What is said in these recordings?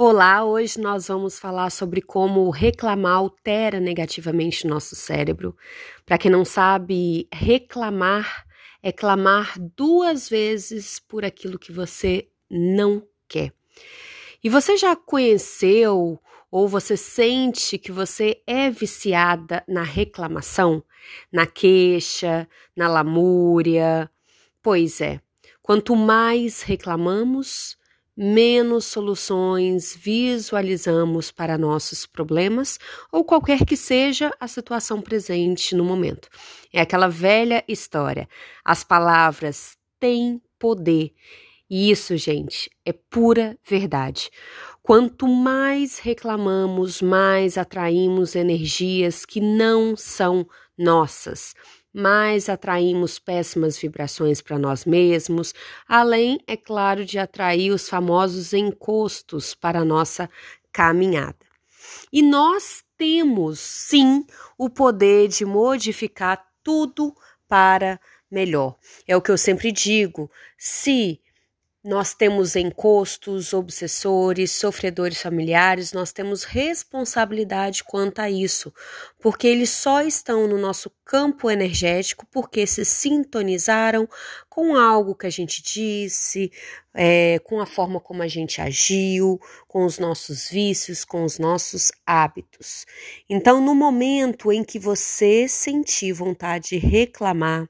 Olá, hoje nós vamos falar sobre como reclamar altera negativamente o nosso cérebro. Para quem não sabe, reclamar é clamar duas vezes por aquilo que você não quer. E você já conheceu ou você sente que você é viciada na reclamação, na queixa, na lamúria? Pois é, quanto mais reclamamos, menos soluções visualizamos para nossos problemas ou qualquer que seja a situação presente no momento. É aquela velha história. As palavras têm poder. E isso, gente, é pura verdade. Quanto mais reclamamos, mais atraímos energias que não são nossas mais atraímos péssimas vibrações para nós mesmos, além, é claro, de atrair os famosos encostos para a nossa caminhada. E nós temos, sim, o poder de modificar tudo para melhor. É o que eu sempre digo: se nós temos encostos, obsessores, sofredores familiares, nós temos responsabilidade quanto a isso, porque eles só estão no nosso campo energético porque se sintonizaram com algo que a gente disse, é, com a forma como a gente agiu, com os nossos vícios, com os nossos hábitos. Então, no momento em que você sentir vontade de reclamar,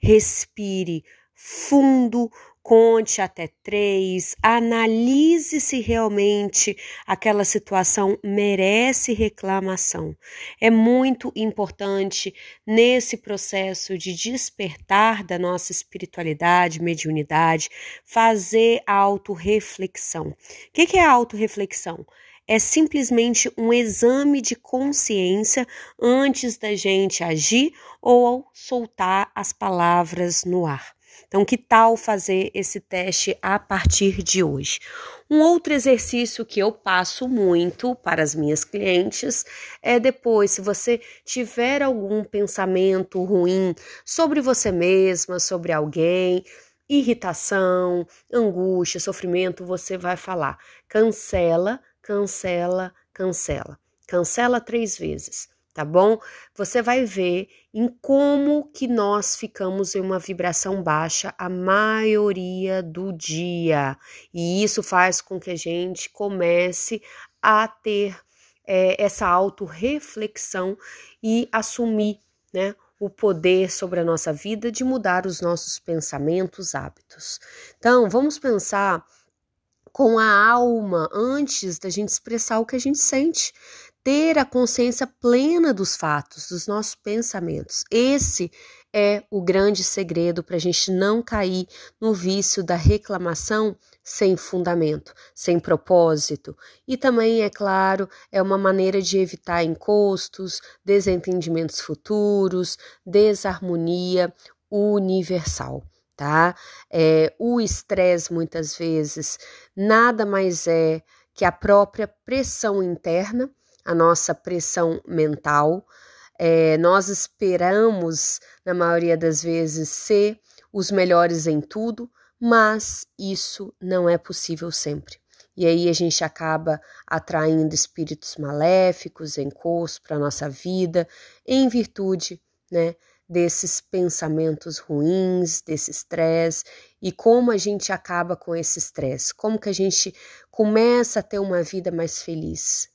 respire fundo conte até três, analise se realmente aquela situação merece reclamação. É muito importante nesse processo de despertar da nossa espiritualidade, mediunidade, fazer a autorreflexão. O que é a autorreflexão? É simplesmente um exame de consciência antes da gente agir ou soltar as palavras no ar. Então, que tal fazer esse teste a partir de hoje? Um outro exercício que eu passo muito para as minhas clientes é depois, se você tiver algum pensamento ruim sobre você mesma, sobre alguém, irritação, angústia, sofrimento, você vai falar: cancela, cancela, cancela. Cancela três vezes tá bom? Você vai ver em como que nós ficamos em uma vibração baixa a maioria do dia. E isso faz com que a gente comece a ter é, essa autorreflexão e assumir, né? O poder sobre a nossa vida de mudar os nossos pensamentos, hábitos. Então, vamos pensar com a alma antes da gente expressar o que a gente sente ter a consciência plena dos fatos, dos nossos pensamentos. Esse é o grande segredo para a gente não cair no vício da reclamação sem fundamento, sem propósito. E também, é claro, é uma maneira de evitar encostos, desentendimentos futuros, desarmonia universal. Tá? É, o estresse, muitas vezes, nada mais é que a própria pressão interna a nossa pressão mental. É, nós esperamos, na maioria das vezes, ser os melhores em tudo, mas isso não é possível sempre. E aí a gente acaba atraindo espíritos maléficos, encostos para a nossa vida, em virtude né, desses pensamentos ruins, desse estresse, e como a gente acaba com esse estresse, como que a gente começa a ter uma vida mais feliz,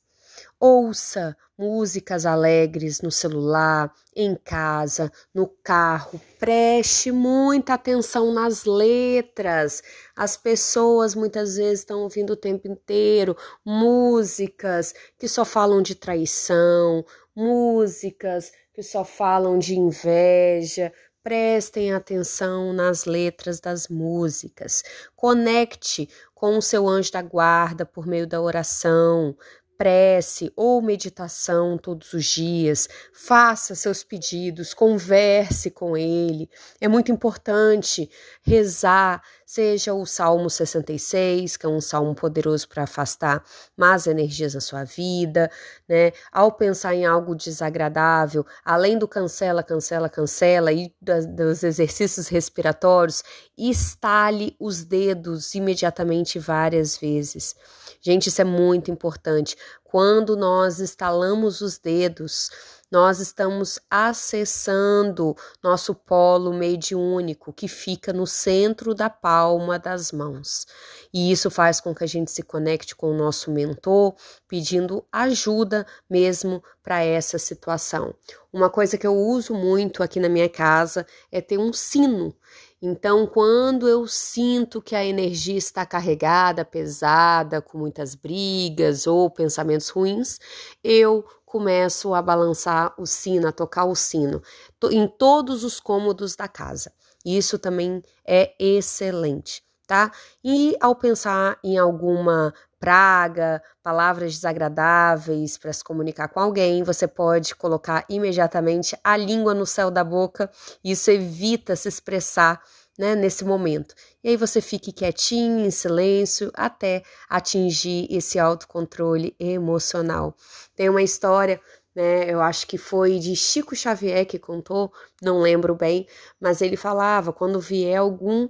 Ouça músicas alegres no celular, em casa, no carro. Preste muita atenção nas letras. As pessoas muitas vezes estão ouvindo o tempo inteiro músicas que só falam de traição, músicas que só falam de inveja. Prestem atenção nas letras das músicas. Conecte com o seu anjo da guarda por meio da oração prece ou meditação todos os dias, faça seus pedidos, converse com ele. É muito importante rezar seja o Salmo 66, que é um salmo poderoso para afastar más energias da sua vida, né? Ao pensar em algo desagradável, além do cancela, cancela, cancela e dos exercícios respiratórios, estale os dedos imediatamente várias vezes. Gente, isso é muito importante. Quando nós estalamos os dedos, nós estamos acessando nosso polo mediúnico que fica no centro da palma das mãos. E isso faz com que a gente se conecte com o nosso mentor, pedindo ajuda mesmo para essa situação. Uma coisa que eu uso muito aqui na minha casa é ter um sino. Então, quando eu sinto que a energia está carregada, pesada, com muitas brigas ou pensamentos ruins, eu começo a balançar o sino, a tocar o sino em todos os cômodos da casa. Isso também é excelente, tá? E ao pensar em alguma praga, palavras desagradáveis para se comunicar com alguém, você pode colocar imediatamente a língua no céu da boca. Isso evita se expressar né, nesse momento. E aí você fique quietinho, em silêncio, até atingir esse autocontrole emocional. Tem uma história, né, eu acho que foi de Chico Xavier que contou, não lembro bem, mas ele falava quando vier algum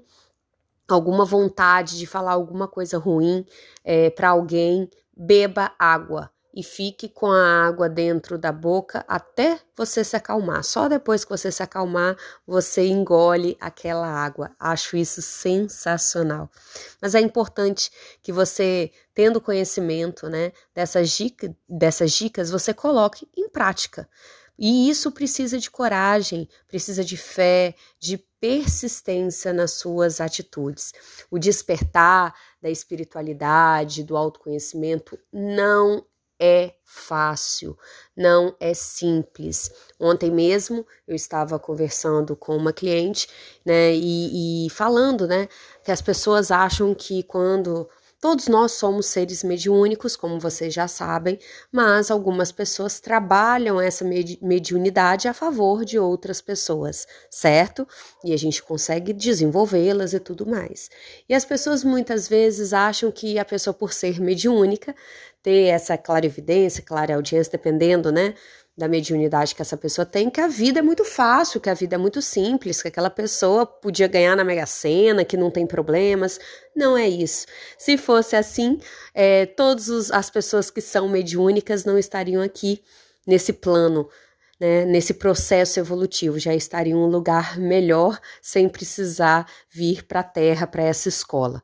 alguma vontade de falar alguma coisa ruim é, para alguém, beba água e fique com a água dentro da boca até você se acalmar. Só depois que você se acalmar, você engole aquela água. Acho isso sensacional. Mas é importante que você, tendo conhecimento, né, dessas, dica, dessas dicas, você coloque em prática. E isso precisa de coragem, precisa de fé, de persistência nas suas atitudes. O despertar da espiritualidade, do autoconhecimento, não é fácil, não é simples. Ontem mesmo eu estava conversando com uma cliente, né, e, e falando, né, que as pessoas acham que quando Todos nós somos seres mediúnicos, como vocês já sabem, mas algumas pessoas trabalham essa mediunidade a favor de outras pessoas, certo? E a gente consegue desenvolvê-las e tudo mais. E as pessoas muitas vezes acham que a pessoa, por ser mediúnica, ter essa clarividência, clara audiência, dependendo, né? Da mediunidade que essa pessoa tem, que a vida é muito fácil, que a vida é muito simples, que aquela pessoa podia ganhar na Mega Sena, que não tem problemas. Não é isso. Se fosse assim, é, todas as pessoas que são mediúnicas não estariam aqui nesse plano, né, nesse processo evolutivo, já estariam em um lugar melhor sem precisar vir para a Terra, para essa escola.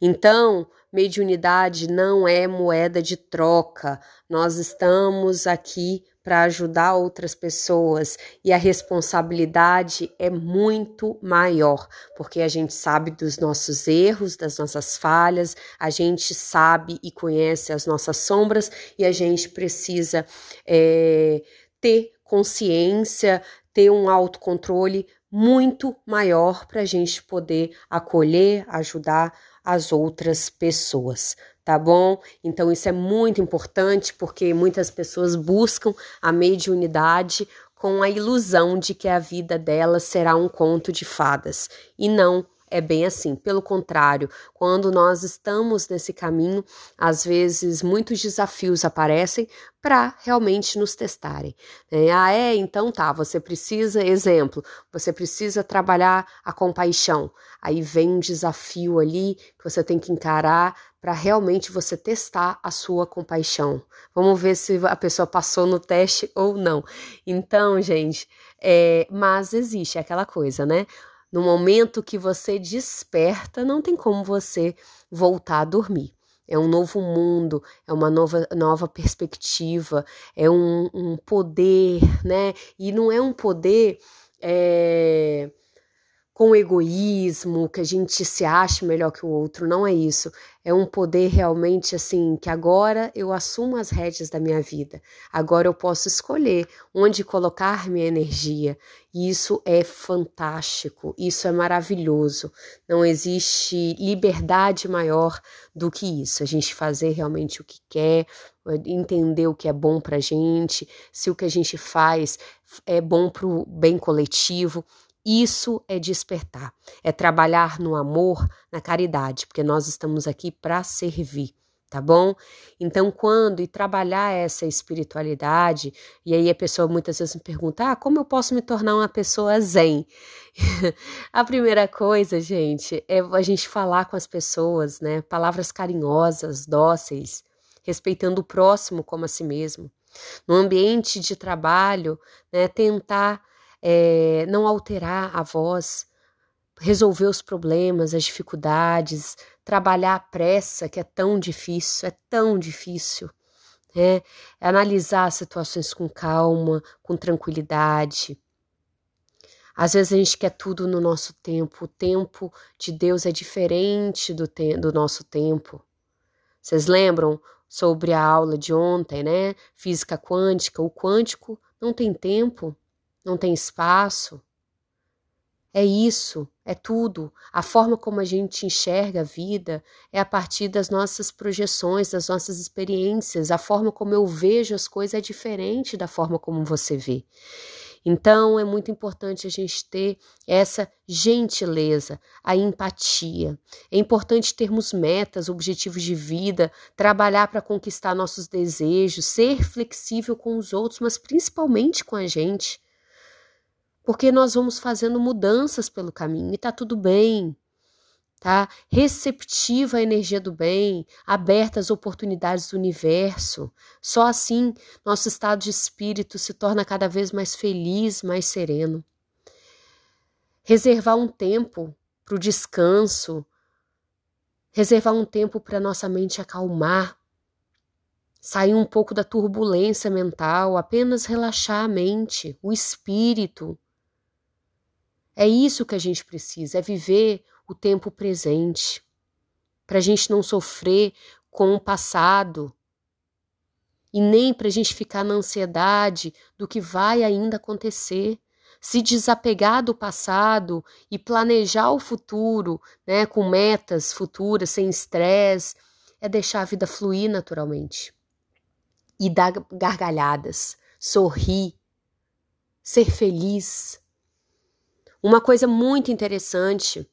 Então, mediunidade não é moeda de troca. Nós estamos aqui para ajudar outras pessoas e a responsabilidade é muito maior, porque a gente sabe dos nossos erros, das nossas falhas, a gente sabe e conhece as nossas sombras e a gente precisa é, ter consciência, ter um autocontrole muito maior para a gente poder acolher, ajudar as outras pessoas tá bom? Então isso é muito importante porque muitas pessoas buscam a mediunidade com a ilusão de que a vida delas será um conto de fadas e não é bem assim. Pelo contrário, quando nós estamos nesse caminho, às vezes muitos desafios aparecem para realmente nos testarem. É, ah, é? Então tá, você precisa, exemplo, você precisa trabalhar a compaixão. Aí vem um desafio ali que você tem que encarar para realmente você testar a sua compaixão. Vamos ver se a pessoa passou no teste ou não. Então, gente, é, mas existe aquela coisa, né? No momento que você desperta, não tem como você voltar a dormir. É um novo mundo, é uma nova, nova perspectiva, é um, um poder, né? E não é um poder. É com egoísmo, que a gente se ache melhor que o outro, não é isso. É um poder realmente assim, que agora eu assumo as rédeas da minha vida. Agora eu posso escolher onde colocar minha energia. E isso é fantástico, isso é maravilhoso. Não existe liberdade maior do que isso. A gente fazer realmente o que quer, entender o que é bom pra gente, se o que a gente faz é bom pro bem coletivo Isso é despertar, é trabalhar no amor, na caridade, porque nós estamos aqui para servir tá bom? Então, quando e trabalhar essa espiritualidade, e aí a pessoa muitas vezes me pergunta: ah, como eu posso me tornar uma pessoa zen? a primeira coisa, gente, é a gente falar com as pessoas, né? Palavras carinhosas, dóceis, respeitando o próximo como a si mesmo. No ambiente de trabalho, né, tentar é, não alterar a voz, resolver os problemas, as dificuldades, trabalhar a pressa, que é tão difícil, é tão difícil. Né? É analisar as situações com calma, com tranquilidade. Às vezes a gente quer tudo no nosso tempo. O tempo de Deus é diferente do, te do nosso tempo. Vocês lembram sobre a aula de ontem, né? Física quântica. O quântico não tem tempo, não tem espaço. É isso, é tudo. A forma como a gente enxerga a vida é a partir das nossas projeções, das nossas experiências. A forma como eu vejo as coisas é diferente da forma como você vê. Então, é muito importante a gente ter essa gentileza, a empatia. É importante termos metas, objetivos de vida, trabalhar para conquistar nossos desejos, ser flexível com os outros, mas principalmente com a gente porque nós vamos fazendo mudanças pelo caminho e tá tudo bem, tá? Receptiva à energia do bem, aberta às oportunidades do universo. Só assim nosso estado de espírito se torna cada vez mais feliz, mais sereno. Reservar um tempo para o descanso, reservar um tempo para nossa mente acalmar, sair um pouco da turbulência mental, apenas relaxar a mente, o espírito é isso que a gente precisa, é viver o tempo presente, para a gente não sofrer com o passado e nem para a gente ficar na ansiedade do que vai ainda acontecer. Se desapegar do passado e planejar o futuro, né, com metas futuras, sem estresse, é deixar a vida fluir naturalmente. E dar gargalhadas, sorrir, ser feliz uma coisa muito interessante,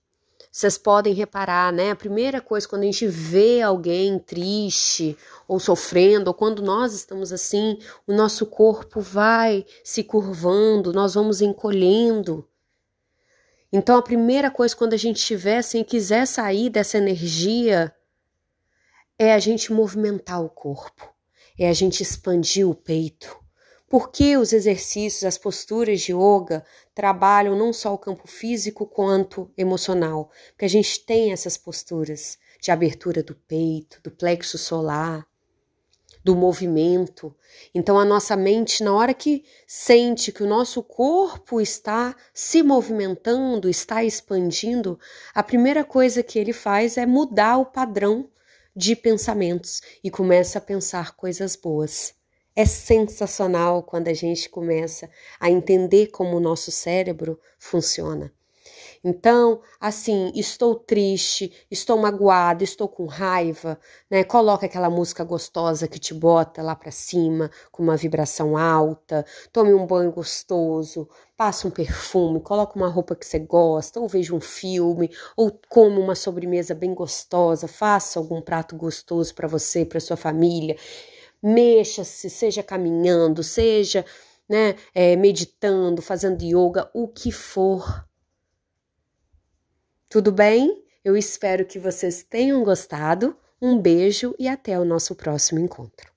vocês podem reparar, né? A primeira coisa, quando a gente vê alguém triste ou sofrendo, ou quando nós estamos assim, o nosso corpo vai se curvando, nós vamos encolhendo. Então, a primeira coisa, quando a gente estiver assim quiser sair dessa energia, é a gente movimentar o corpo, é a gente expandir o peito, por que os exercícios, as posturas de yoga trabalham não só o campo físico quanto emocional? Porque a gente tem essas posturas de abertura do peito, do plexo solar, do movimento. Então a nossa mente, na hora que sente que o nosso corpo está se movimentando, está expandindo, a primeira coisa que ele faz é mudar o padrão de pensamentos e começa a pensar coisas boas. É sensacional quando a gente começa a entender como o nosso cérebro funciona. Então, assim, estou triste, estou magoada, estou com raiva, né? Coloca aquela música gostosa que te bota lá para cima, com uma vibração alta. Tome um banho gostoso, passa um perfume, coloca uma roupa que você gosta, ou veja um filme, ou come uma sobremesa bem gostosa, faça algum prato gostoso para você, para sua família mexa-se, seja caminhando, seja né, é, meditando, fazendo yoga, o que for. Tudo bem? Eu espero que vocês tenham gostado. Um beijo e até o nosso próximo encontro.